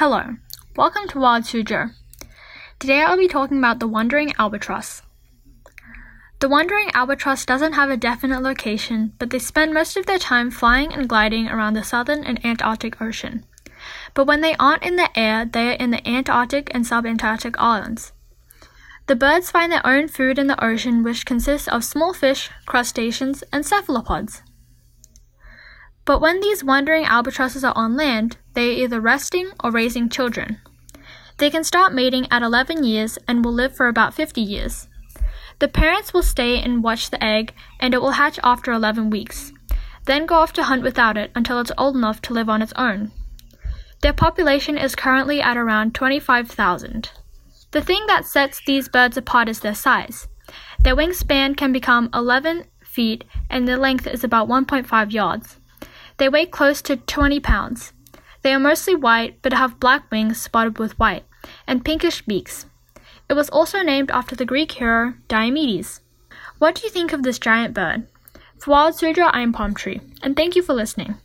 Hello, welcome to Wild Suzhou. Today I'll be talking about the wandering albatross. The wandering albatross doesn't have a definite location, but they spend most of their time flying and gliding around the southern and Antarctic Ocean. But when they aren't in the air, they are in the Antarctic and subantarctic islands. The birds find their own food in the ocean, which consists of small fish, crustaceans, and cephalopods. But when these wandering albatrosses are on land, they are either resting or raising children. They can start mating at 11 years and will live for about 50 years. The parents will stay and watch the egg, and it will hatch after 11 weeks, then go off to hunt without it until it's old enough to live on its own. Their population is currently at around 25,000. The thing that sets these birds apart is their size. Their wingspan can become 11 feet and their length is about 1.5 yards. They weigh close to 20 pounds. They are mostly white but have black wings spotted with white and pinkish beaks. It was also named after the Greek hero Diomedes. What do you think of this giant bird? Wild Suzhou, I am Palm Tree, and thank you for listening.